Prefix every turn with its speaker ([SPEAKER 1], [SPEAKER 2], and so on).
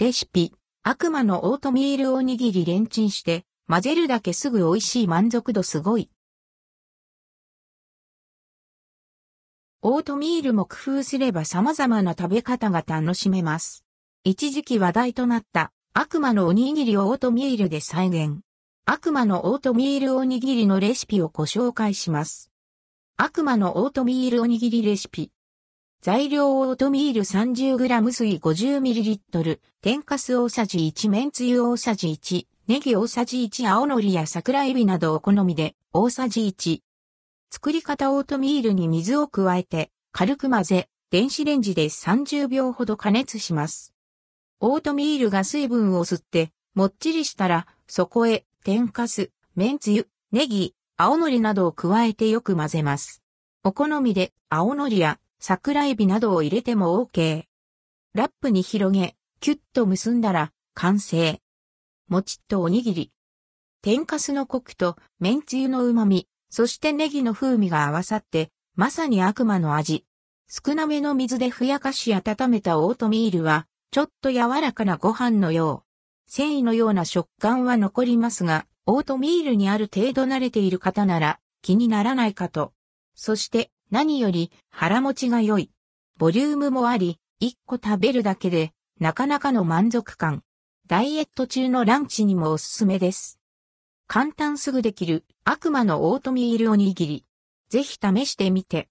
[SPEAKER 1] レシピ、悪魔のオートミールおにぎりレンチンして、混ぜるだけすぐ美味しい満足度すごい。オートミールも工夫すれば様々な食べ方が楽しめます。一時期話題となった悪魔のおにぎりをオートミールで再現。悪魔のオートミールおにぎりのレシピをご紹介します。悪魔のオートミールおにぎりレシピ。材料オートミール 30g 水 50ml、天かす大さじ1、麺つゆ大さじ1、ネギ大さじ1、青のりや桜エビなどお好みで大さじ1。作り方オートミールに水を加えて軽く混ぜ、電子レンジで30秒ほど加熱します。オートミールが水分を吸ってもっちりしたらそこへ天かす、麺つゆ、ネギ、青のりなどを加えてよく混ぜます。お好みで青のりや桜エビなどを入れても OK。ラップに広げ、キュッと結んだら完成。もちっとおにぎり。天かすのコクと麺つゆの旨味、そしてネギの風味が合わさって、まさに悪魔の味。少なめの水でふやかし温めたオートミールは、ちょっと柔らかなご飯のよう。繊維のような食感は残りますが、オートミールにある程度慣れている方なら気にならないかと。そして何より腹持ちが良い。ボリュームもあり、一個食べるだけでなかなかの満足感。ダイエット中のランチにもおすすめです。簡単すぐできる悪魔のオートミールおにぎり。ぜひ試してみて。